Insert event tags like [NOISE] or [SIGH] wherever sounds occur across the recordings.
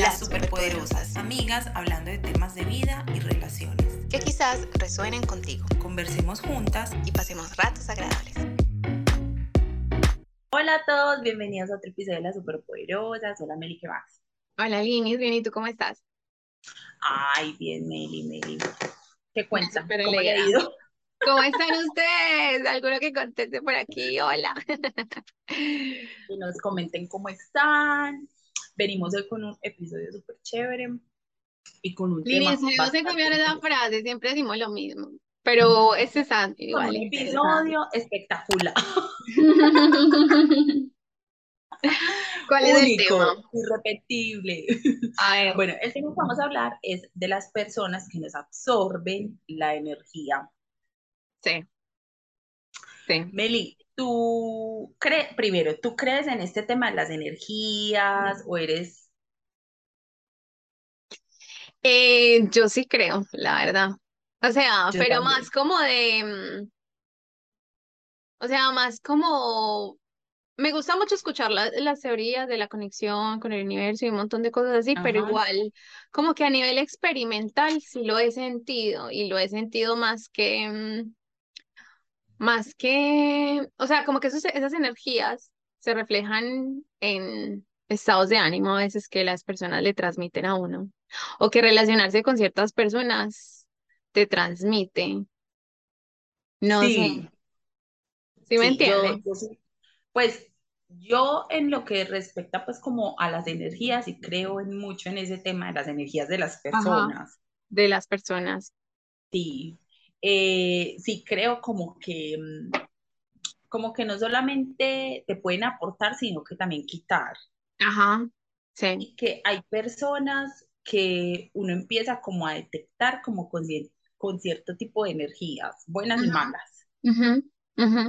Las superpoderosas, amigas hablando de temas de vida y relaciones. Que quizás resuenen contigo. Conversemos juntas y pasemos ratos agradables. Hola a todos, bienvenidos a otro episodio de Las superpoderosas. Hola Meli, ¿qué más? Hola Linis, bien, ¿y tú cómo estás? Ay, bien, Meli, Meli. ¿Qué cuenta? ¿Cómo le ha ido? ¿Cómo están ustedes? ¿Alguno que conteste por aquí? Hola. [LAUGHS] Que nos comenten cómo están. Venimos hoy con un episodio súper chévere y con un tema. sé cambiar esa frase, siempre decimos lo mismo. Pero es igual. Un episodio espectacular. [LAUGHS] ¿Cuál es el tema? Irrepetible. [LAUGHS] Bueno, el tema que vamos a hablar es de las personas que nos absorben la energía Sí. Sí. Meli, tú crees, primero, ¿tú crees en este tema de las energías o eres... Eh, yo sí creo, la verdad. O sea, pero más como de, mm, o sea, más como, me gusta mucho escuchar las teorías de la conexión con el universo y un montón de cosas así, pero igual, como que a nivel experimental sí lo he sentido y lo he sentido más que, mm, más que, o sea, como que esas energías se reflejan en estados de ánimo a veces que las personas le transmiten a uno, o que relacionarse con ciertas personas te transmite. No sí. sé. ¿Sí me entiendes? pues yo en lo que respecta pues como a las energías y creo en mucho en ese tema de las energías de las personas. de las personas. Sí, eh, sí creo como que, mm, como que no solamente te pueden aportar, sino que también quitar. Ajá, sí. Y que hay personas que uno empieza como a detectar como con, con cierto tipo de energías, buenas y malas.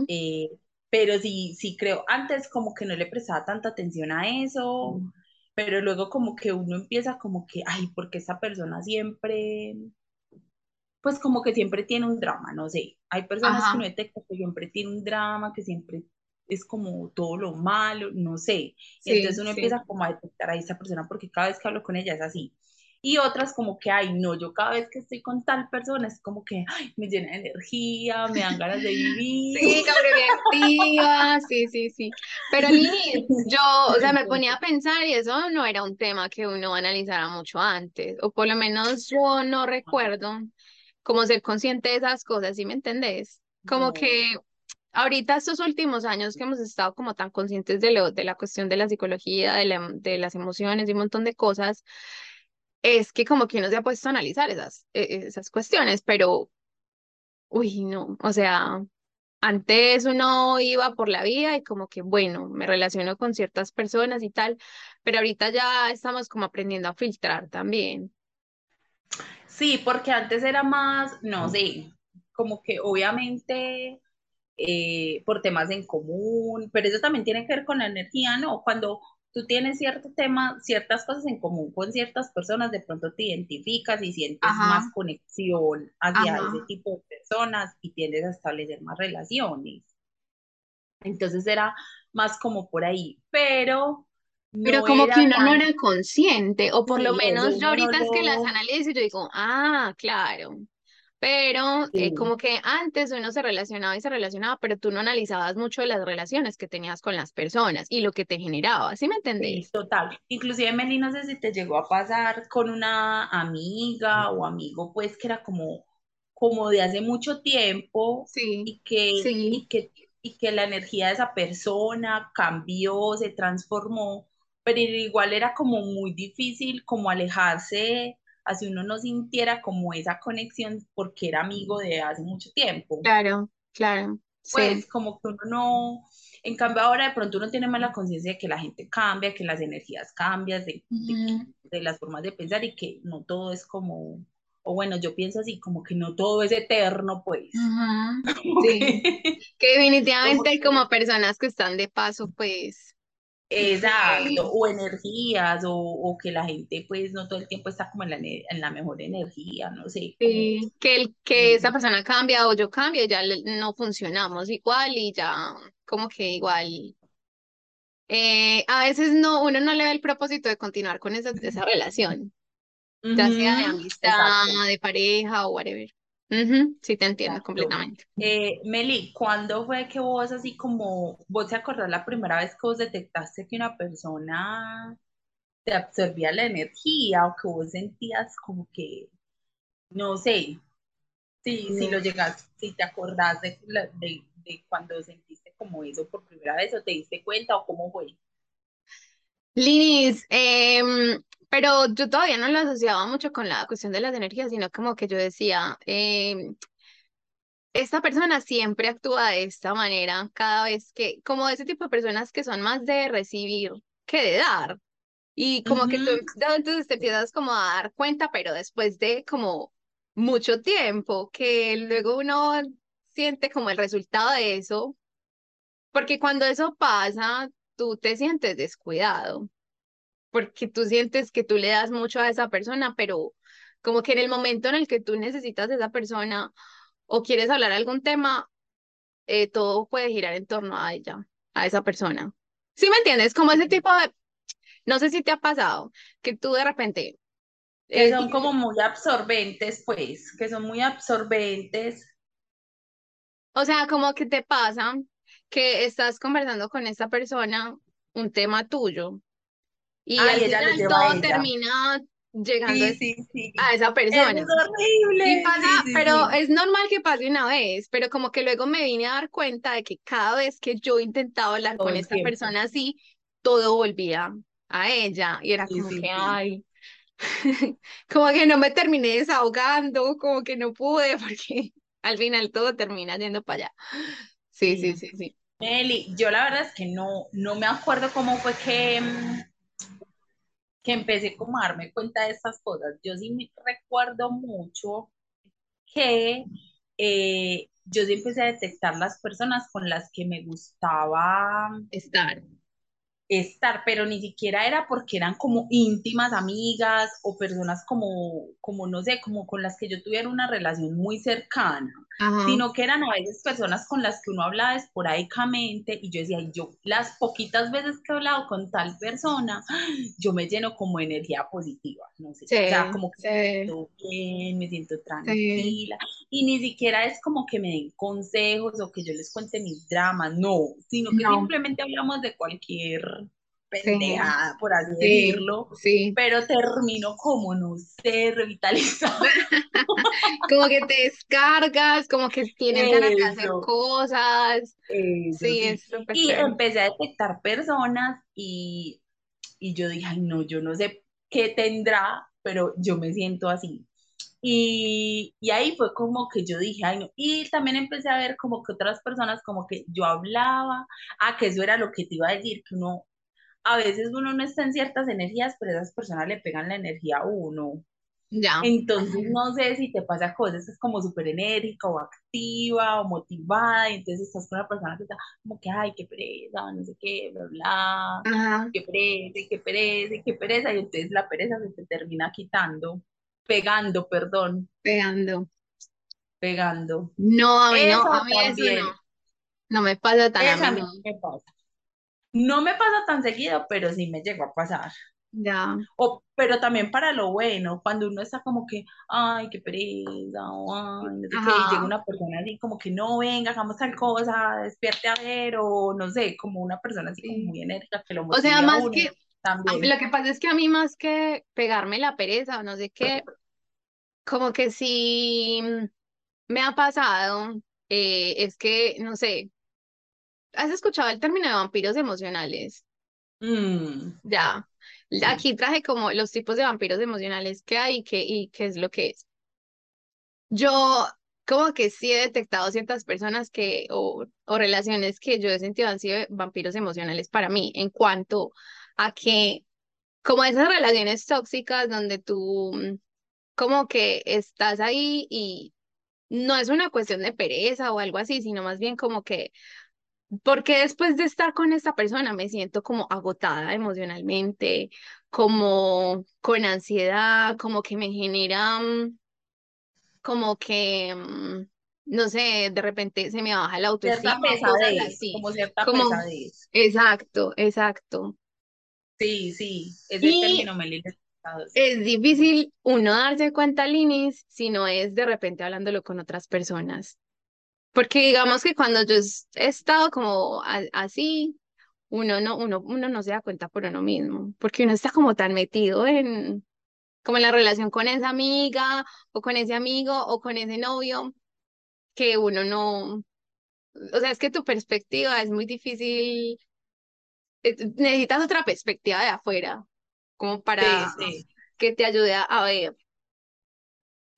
Eh, pero sí, sí creo, antes como que no le prestaba tanta atención a eso, pero luego como que uno empieza como que, ay, porque esta persona siempre pues como que siempre tiene un drama, no sé. Hay personas que no detectan que siempre tiene un drama, que siempre es como todo lo malo, no sé. entonces uno empieza como a detectar a esa persona porque cada vez que hablo con ella es así. Y otras como que, ay, no, yo cada vez que estoy con tal persona es como que, ay, me llena de energía, me dan ganas de [LAUGHS] vivir. Sí, como activa, sí, sí, sí. Pero Lili, [LAUGHS] yo, o sea, me ponía a pensar y eso no era un tema que uno analizara mucho antes, o por lo menos yo no recuerdo como ser consciente de esas cosas, ¿sí me entendés? Como que ahorita estos últimos años que hemos estado como tan conscientes de, lo, de la cuestión de la psicología, de, la, de las emociones y un montón de cosas, es que como que uno se ha puesto a analizar esas, e, esas cuestiones, pero, uy, no, o sea, antes uno iba por la vida y como que, bueno, me relaciono con ciertas personas y tal, pero ahorita ya estamos como aprendiendo a filtrar también. Sí, porque antes era más, no sé, como que obviamente eh, por temas en común, pero eso también tiene que ver con la energía, ¿no? Cuando tú tienes cierto tema, ciertas cosas en común con ciertas personas, de pronto te identificas y sientes más conexión hacia ese tipo de personas y tiendes a establecer más relaciones. Entonces era más como por ahí, pero pero como que uno no era consciente, o por lo menos yo ahorita es que las analizo y yo digo, ah, claro. Pero eh, como que antes uno se relacionaba y se relacionaba, pero tú no analizabas mucho las relaciones que tenías con las personas y lo que te generaba, ¿sí me entendés? Sí, total. Inclusive, Meli, no sé si te llegó a pasar con una amiga o amigo, pues, que era como, como de hace mucho tiempo y, que, y, que, y que la energía de esa persona cambió, se transformó pero igual era como muy difícil como alejarse, así uno no sintiera como esa conexión porque era amigo de hace mucho tiempo. Claro, claro. Pues como que uno no, en cambio ahora de pronto uno tiene más la conciencia de que la gente cambia, que las energías cambian, de, de, las formas de pensar y que no todo es como, o bueno, yo pienso así, como que no todo es eterno, pues. [LAUGHS] sí. que, [LAUGHS] definitivamente como personas que están de paso, pues Exacto, o energías, o, que la gente pues no todo el tiempo está como en la, en la mejor energía, no sé. Sí, que, el, que esa persona cambia o yo cambio, ya no funcionamos igual y ya como que igual eh, a veces no, uno no le ve el propósito de continuar con esa, esa relación, ya sea de amistad, de pareja o whatever. Sí, te entiendo completamente. Eh, Meli, ¿cuándo fue que vos así como, vos te acordás la primera vez que vos detectaste que una persona te absorbía la energía o que vos sentías como que, no sé, si, si lo llegas, si te acordás de, de, de cuando sentiste como eso por primera vez o te diste cuenta o cómo fue? Linis, em, pero yo todavía no lo asociaba mucho con la cuestión de las energías, sino como que yo decía, em, esta persona siempre actúa de esta manera cada vez que, como ese tipo de personas que son más de recibir que de dar. Y como que tú entonces te empiezas como a dar cuenta, pero después de como mucho tiempo, que luego uno siente como el resultado de eso, porque cuando eso pasa, tú te sientes descuidado, porque tú sientes que tú le das mucho a esa persona, pero como que en el momento en el que tú necesitas a esa persona o quieres hablar algún tema, eh, todo puede girar en torno a ella, a esa persona. ¿Sí me entiendes? Como ese tipo de, no sé si te ha pasado, que tú de repente... Que son como muy absorbentes, pues, que son muy absorbentes. O sea, como que te pasa que estás conversando con esta persona un tema tuyo y al final todo termina llegando a esa persona. Es horrible. pero es normal que pase una vez, pero como que luego me vine a dar cuenta de que cada vez que yo intentaba hablar con esta persona así, todo volvía a ella y era como que, ay, [LAUGHS] como que no me terminé desahogando, como que no pude [LAUGHS] porque al final todo termina yendo para allá. Sí, sí, sí, sí. Meli, yo la verdad es que no, no me acuerdo cómo fue que, mm, que empecé como a darme cuenta de estas cosas. Yo sí me recuerdo mucho que eh, yo sí empecé a detectar las personas con las que me gustaba estar estar, pero ni siquiera era porque eran como íntimas amigas o personas como, como no sé, como con las que yo tuviera una relación muy cercana, sino que eran a veces personas con las que uno hablaba esporádicamente y yo decía, yo las poquitas veces que he hablado con tal persona, yo me lleno como energía positiva, no sé, o sea, como que me siento bien, me siento tranquila y ni siquiera es como que me den consejos o que yo les cuente mis dramas, no, sino que simplemente hablamos de cualquier pendejada, por así decirlo, sí. pero termino como, no sé, revitalizado. [LAUGHS] como que te descargas, como que tienes ganas de hacer cosas. sí, es Y empecé a detectar personas y, y yo dije, ay, no, yo no sé qué tendrá, pero yo me siento así. Y, y, ahí fue como que yo dije, ay, no. Y también empecé a ver como que otras personas, como que yo hablaba, ah, que eso era lo que te iba a decir, que uno a veces uno no está en ciertas energías, pero esas personas le pegan la energía a uno. Ya. Entonces, no sé si te pasa cosas, es como súper enérgica o activa o motivada, y entonces estás con una persona que está como que, ay, qué pereza, no sé qué, bla, bla, qué pereza, qué pereza, qué pereza, y entonces la pereza se te termina quitando, pegando, perdón. Pegando. Pegando. No, a mí no, a mí eso no. No me pasa tan a mí. me pasa. No me pasa tan seguido, pero sí me llegó a pasar. Ya. O, pero también para lo bueno, cuando uno está como que, ay, qué pereza, o ay, no sé qué, y llega una persona así como que no, venga, hagamos tal cosa, despierte a ver, o no sé, como una persona así como muy enérgica que lo O sea, más que, también. lo que pasa es que a mí más que pegarme la pereza, o no sé qué, como que sí me ha pasado, eh, es que, no sé, ¿Has escuchado el término de vampiros emocionales? Mm. Ya. Aquí traje como los tipos de vampiros emocionales que hay y qué, y qué es lo que es. Yo como que sí he detectado ciertas personas que, o, o relaciones que yo he sentido han sido vampiros emocionales para mí, en cuanto a que, como esas relaciones tóxicas donde tú mm, como que estás ahí y no es una cuestión de pereza o algo así, sino más bien como que porque después de estar con esta persona me siento como agotada emocionalmente, como con ansiedad, como que me genera, mm, como que, mm, no sé, de repente se me baja la autoestima. Como cierta pesadez. Exacto, exacto. Sí, sí, ese término me Es difícil uno darse cuenta, Linis, si no es de repente hablándolo con otras personas. Porque digamos que cuando yo he estado como así, uno no, uno, uno no se da cuenta por uno mismo, porque uno está como tan metido en, como en la relación con esa amiga, o con ese amigo, o con ese novio, que uno no, o sea, es que tu perspectiva es muy difícil, eh, necesitas otra perspectiva de afuera, como para que te ayude a ver.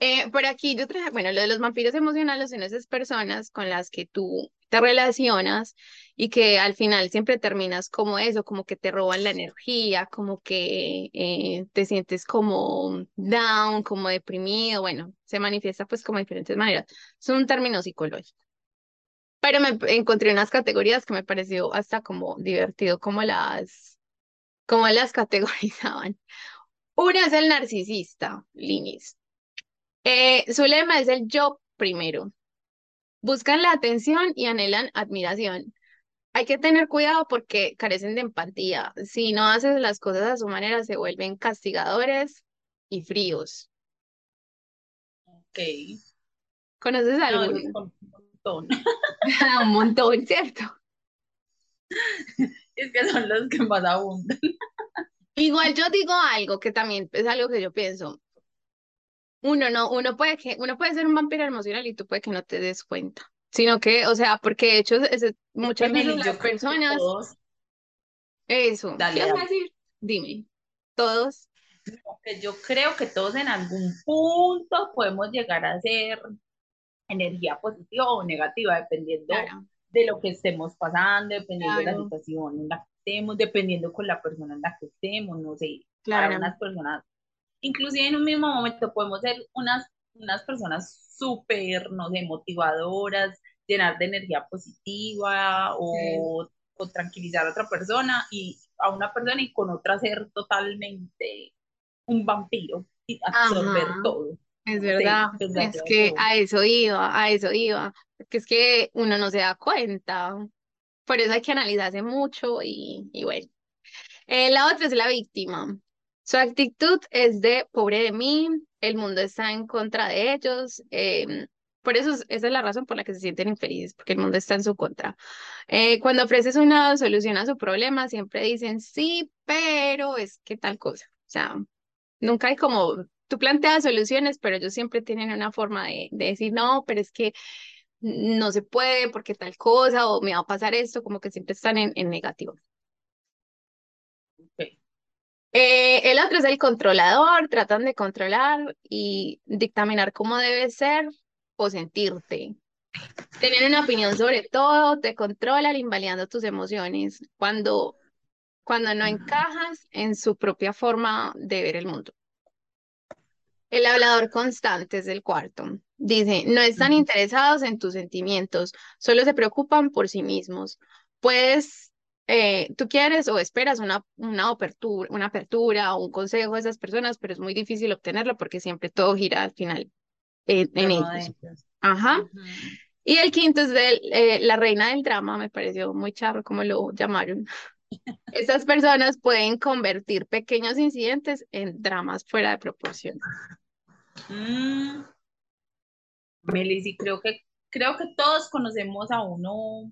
Eh, por aquí yo traje, bueno, lo de los vampiros emocionales son esas personas con las que tú te relacionas y que al final siempre terminas como eso, como que te roban la energía, como que eh, te sientes como down, como deprimido, bueno, se manifiesta pues como de diferentes maneras. Son un término psicológico. Pero me encontré unas categorías que me pareció hasta como divertido, como las, como las [LAUGHS] categorizaban. Una es el narcisista, Linis. Eh, su lema es el yo primero. Buscan la atención y anhelan admiración. Hay que tener cuidado porque carecen de empatía. Si no haces las cosas a su manera, se vuelven castigadores y fríos. Ok. ¿Conoces algo? un montón. [LAUGHS] un montón, ¿cierto? [LAUGHS] Es que son los que más abundan. Igual yo digo algo que también es algo que yo pienso uno no, uno puede que, uno puede ser un vampiro emocional y tú puede que no te des cuenta. Sino que, o sea, porque de hecho muchas veces las personas. Eso. Dale, ¿Qué vas a decir? Dime. Todos. Yo creo que todos en algún punto podemos llegar a ser energía positiva o negativa, dependiendo de lo que estemos pasando, dependiendo de la situación en la que estemos, dependiendo con la persona en la que estemos, no sé. Claro. Para unas personas inclusive en un mismo momento podemos ser unas, unas personas súper, no sé, motivadoras, llenar de energía positiva o, o, tranquilizar a otra persona y a una persona y con otra ser totalmente un vampiro y absorber todo. Es verdad, es que a eso iba, a eso iba, porque es que uno no se da cuenta, por eso hay que analizarse mucho y, y bueno. Eh, la otra es la víctima. Su actitud es de pobre de mí, el mundo está en contra de ellos. Em, por eso esa es la razón por la que se sienten infelices, porque el mundo está en su contra. Eh, cuando ofreces una solución a su problema, siempre dicen sí, pero es que tal cosa. O sea, nunca hay como, tú planteas soluciones, pero ellos siempre tienen una forma de, decir no, pero es que no se puede porque tal cosa o me va a pasar esto, como que siempre están en, en negativo. Eh, el otro es el controlador, tratan de controlar y dictaminar cómo debes ser o sentirte. Tener una opinión sobre todo, te controlan invalidando tus emociones cuando, cuando no encajas en su propia forma de ver el mundo. El hablador constante es el cuarto. Dice, no están interesados en tus sentimientos, solo se preocupan por sí mismos. Puedes eh, tú quieres o esperas una, una, apertura, una apertura o un consejo de esas personas, pero es muy difícil obtenerlo porque siempre todo gira al final en, ellos. Ajá. Y el quinto es de eh, la reina del drama, me pareció muy charro como lo llamaron. [LAUGHS] Estas personas pueden convertir pequeños incidentes en dramas fuera de proporción. Mm. creo que, creo que todos conocemos a uno,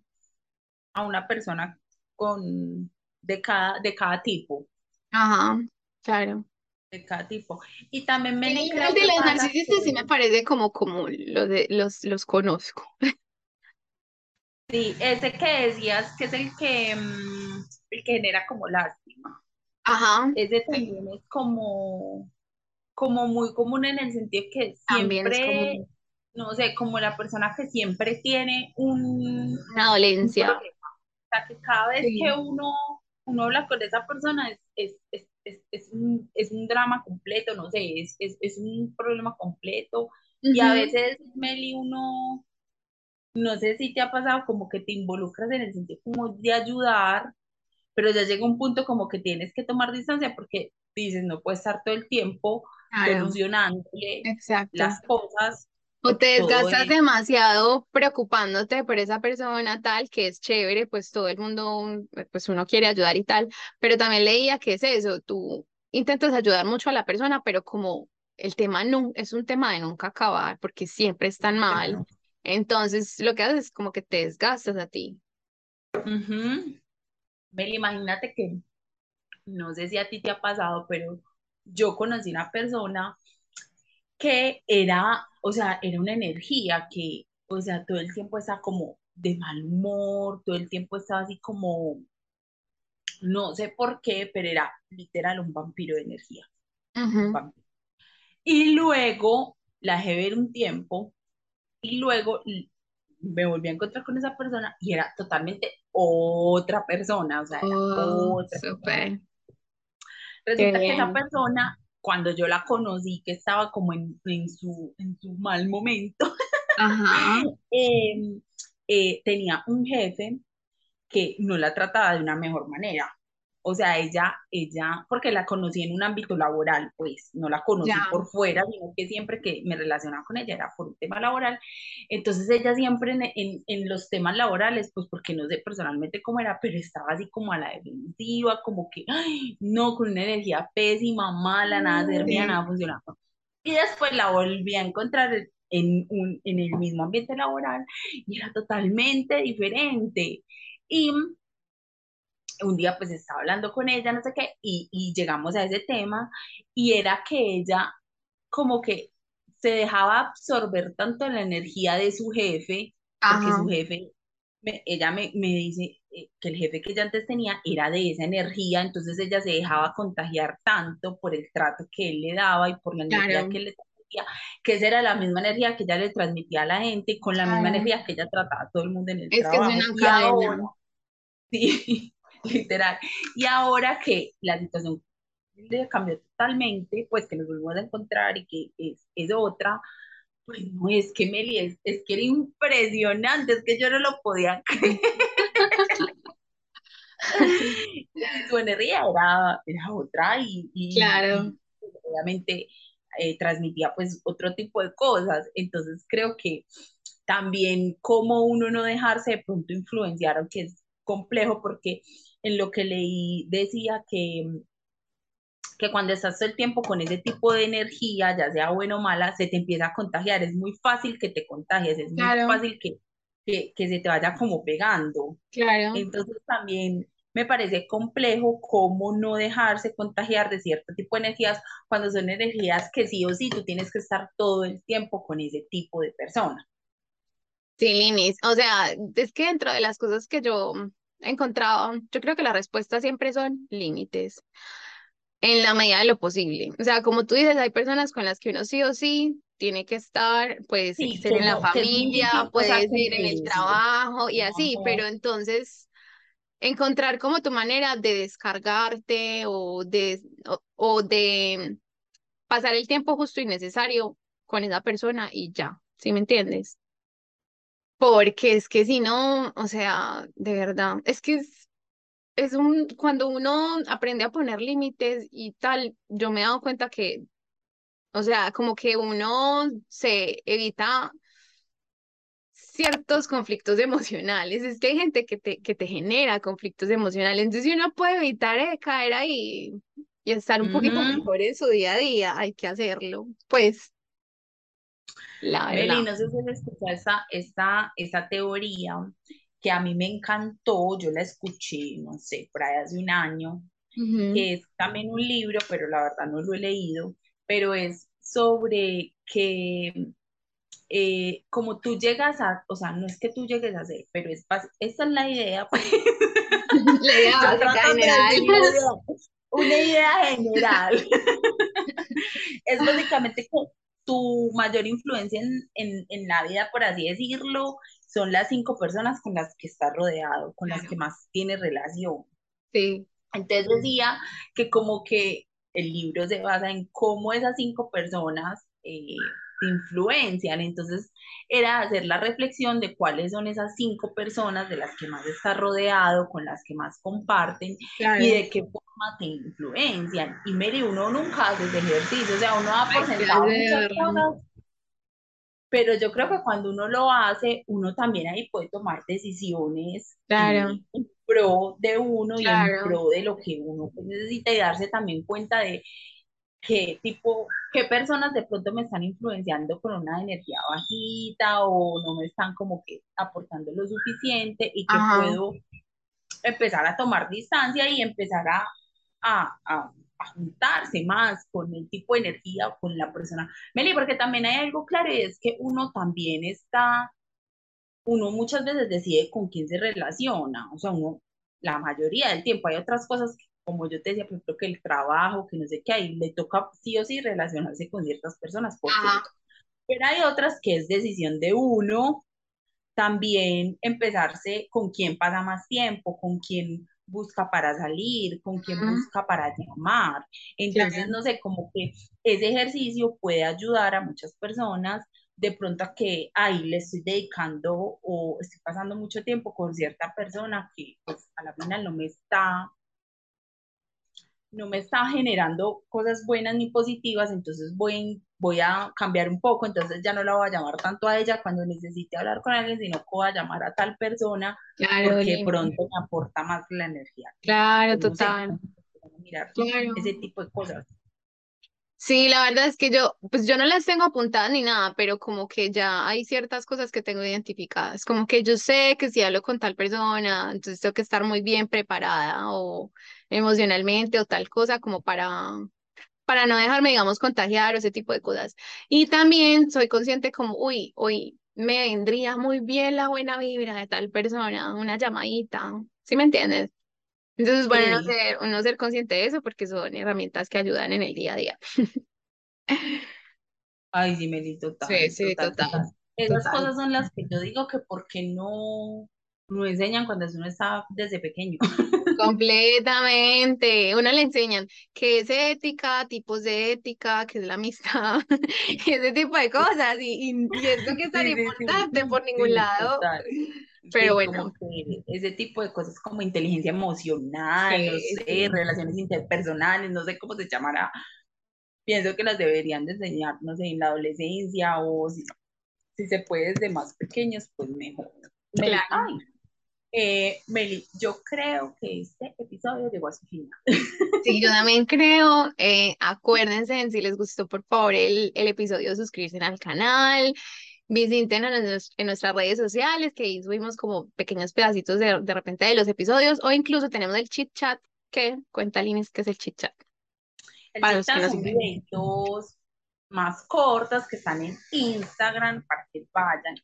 a una persona con, de, cada, de cada tipo. Ajá, claro. De cada tipo. Y también me... de los narcisistas sí me parece como, como los, de, los, los conozco. Sí, ese que decías que es el que, mm, el que genera como lástima. Ajá. Ese también es como, como muy común en el sentido que siempre, no sé, como la persona que siempre tiene un, una dolencia sea, que cada vez que uno, uno habla con esa persona es, es, es, es, un, es un drama completo, no sé, es, es, un problema completo. Y a veces, Meli, uno, no sé si te ha pasado como que te involucras en el sentido como de ayudar, pero ya llega un punto como que tienes que tomar distancia porque dices, no puedes estar todo el tiempo solucionándole las cosas O te desgastas demasiado preocupándote por esa persona tal, que es chévere, pues todo el mundo, pues uno quiere ayudar y tal, pero también leía que es eso, tú intentas ayudar mucho a la persona, pero como el tema no, es un tema de nunca acabar, porque siempre están mal, entonces lo que haces es como que te desgastas a ti. Mel, imagínate que, no sé si a ti te ha pasado, pero yo conocí una persona que era, o sea, era una energía que, o sea, todo el tiempo estaba como de mal humor, todo el tiempo estaba así como, no sé por qué, pero era literal un vampiro de energía. Y luego la dejé ver un tiempo y luego me volví a encontrar con esa persona y era totalmente otra persona, o sea, era oh, otra Resulta que esa persona cuando yo la conocí, que estaba como en, su, en su mal momento, [LAUGHS] em, eh, tenía un jefe que no la trataba de una mejor manera. O sea, ella, ella, porque la conocí en un ámbito laboral, pues no la conocí por fuera, sino que siempre que me relacionaba con ella era por un tema laboral. Entonces ella siempre en, en, los temas laborales, pues porque no sé personalmente cómo era, pero estaba así como a la defensiva, como que, no, con una energía pésima, mala, nada servía, nada funcionaba. Y después la volví a encontrar en, un, en el mismo ambiente laboral y era totalmente diferente. Y un día pues estaba hablando con ella, no sé qué, y, y llegamos a ese tema, y era que ella como que se dejaba absorber tanto la energía de su jefe, porque su jefe, ella me, me dice eh, que el jefe que ella antes tenía era de esa energía, entonces ella se dejaba contagiar tanto por el trato que él le daba y por la energía que le transmitía, que esa era la misma energía que ella le transmitía a la gente, y con la misma energía que ella trataba a todo el mundo en el trabajo. Es que es una cadena. [LAUGHS] sí, [LAUGHS] literal. Y ahora que la situación cambió totalmente, pues que nos volvimos a encontrar y que es, es otra, pues no, es que Meli, es, es, que era impresionante, es que yo no lo podía [LAUGHS] creer. Su energía era, era otra y, y, claro. obviamente eh, transmitía pues otro tipo de cosas. Entonces creo que también como uno no dejarse de pronto influenciar, aunque es complejo porque en lo que leí decía que, que cuando estás todo el tiempo con ese tipo de energía, ya sea buena o mala, se te empieza a contagiar. Es muy fácil que te contagies, es muy fácil que, que, que, se te vaya como pegando. Claro. Entonces también me parece complejo cómo no dejarse contagiar de cierto tipo de energías cuando son energías que sí o sí tú tienes que estar todo el tiempo con ese tipo de persona. Sí, Linis, o sea, es que dentro de las cosas que yo encontrado, yo creo que la respuesta siempre son límites, en la medida de lo posible. O sea, como tú dices, hay personas con las que uno sí o sí tiene que estar, pues, ser en la familia, puede ser en el trabajo y así, pero entonces encontrar como tu manera de descargarte o de, o de pasar el tiempo justo y necesario con esa persona y ya, ¿sí me entiendes? Porque es que si no, o sea, de verdad, es que es, es un, cuando uno aprende a poner límites y tal, yo me he dado cuenta que, o sea, como que uno se evita ciertos conflictos [LAUGHS] emocionales. Es que hay gente que te, que te genera conflictos emocionales. Entonces, si uno puede evitar eh, caer ahí y estar un poquito mejor en su día a día, hay que hacerlo. Pues la Meli, no sé si has escuchado esta, esta, teoría que a mí me encantó, yo la escuché, no sé, por ahí hace un año, que es también un libro, pero la verdad no lo he leído, pero es sobre que eh, como tú llegas a, o sea, no es que tú llegues a ser, pero es, esa es la idea, pues. [LAUGHS] La idea general. Una idea general. [LAUGHS] es básicamente que tu mayor influencia en, en, la vida, por así decirlo, son las cinco personas con las que estás rodeado, con las que más tienes relación. Sí. Entonces decía que como que el libro se basa en cómo esas cinco personas eh, te influencian. Entonces era hacer la reflexión de cuáles son esas cinco personas de las que más estás rodeado, con las que más comparten y de qué te influencian. Y mire, uno nunca hace ese ejercicio, o sea, uno ha por muchas cosas pero yo creo que cuando uno lo hace, uno también ahí puede tomar decisiones claro. en pro de uno y en pro de lo que uno necesita y darse también cuenta de qué tipo, qué personas de pronto me están influenciando con una energía bajita o no me están como que aportando lo suficiente y que puedo empezar a tomar distancia y empezar a, a, a juntarse más con el tipo de energía o con la persona. Meli, porque también hay algo claro, es que uno también está, uno muchas veces decide con quién se relaciona, o sea, uno, la mayoría del tiempo hay otras cosas, como yo te decía, por ejemplo, que el trabajo, que no sé qué, ahí le toca sí o sí relacionarse con ciertas personas, pero hay otras que es decisión de uno también empezarse con quién pasa más tiempo, con quién busca para salir, con quién busca para llamar. Entonces, no sé, como que ese ejercicio puede ayudar a muchas personas de pronto a que ahí le estoy dedicando o estoy pasando mucho tiempo con cierta persona que pues a la final no me está no me está generando cosas buenas ni positivas, entonces voy, voy a cambiar un poco, entonces ya no la voy a llamar tanto a ella cuando necesite hablar con alguien, sino que voy a llamar a tal persona claro, porque pronto me aporta más la energía. Claro, total. mirar ese tipo de cosas. Sí, la verdad es que yo, pues yo no las tengo apuntadas ni nada, pero como que ya hay ciertas cosas que tengo identificadas, como que yo sé que si hablo con tal persona, entonces tengo que estar muy bien preparada o emocionalmente o tal cosa como para, para no dejarme, digamos, contagiar o ese tipo de cosas. Y también soy consciente como, uy, uy, me vendría muy bien la buena vibra de tal persona, una llamadita, ¿sí me entiendes? Entonces, bueno, uno ser, uno ser consciente de eso porque son herramientas que ayudan en el día a día. Ay, sí, Meli, total. Sí, sí, total. Esas cosas son las que yo digo que porque no, no enseñan cuando uno está desde pequeño. [LAUGHS] Completamente. Uno le enseñan qué es ética, tipos de ética, qué es la amistad, [LAUGHS] ese tipo de cosas. Y, y, esto que es tan importante por ningún lado. Pero bueno. ese tipo de cosas como inteligencia emocional, no sé, relaciones interpersonales, no sé cómo se llamará. Pienso que las deberían de enseñar, no sé, en la adolescencia o si, si se puede desde más pequeños, pues mejor. Claro. Eh, Meli, yo creo que este episodio llegó a su final. Sí, yo también creo. Eh, acuérdense, si les gustó, por favor, el, el episodio, suscribirse al canal, visiten en, nuestras redes sociales, que ahí subimos como pequeños pedacitos de, de repente de los episodios, o incluso tenemos el chit chat, que cuenta Linis que es el chit chat. El para chit chat son videitos más cortos que están en Instagram para que vayan,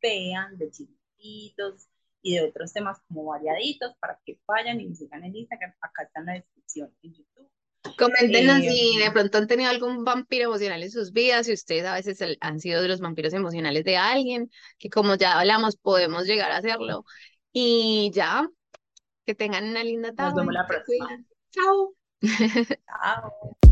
vean de chiquitos y de otros temas como variaditos para que vayan y me sigan en Instagram. Acá está en la descripción en YouTube. Coméntenos eh, si de pronto han tenido algún vampiro emocional en sus vidas, si ustedes a veces han sido de los vampiros emocionales de alguien, que como ya hablamos, podemos llegar a hacerlo. Y ya, que tengan una linda tarde. Nos vemos la próxima. Chao. Chao. [LAUGHS]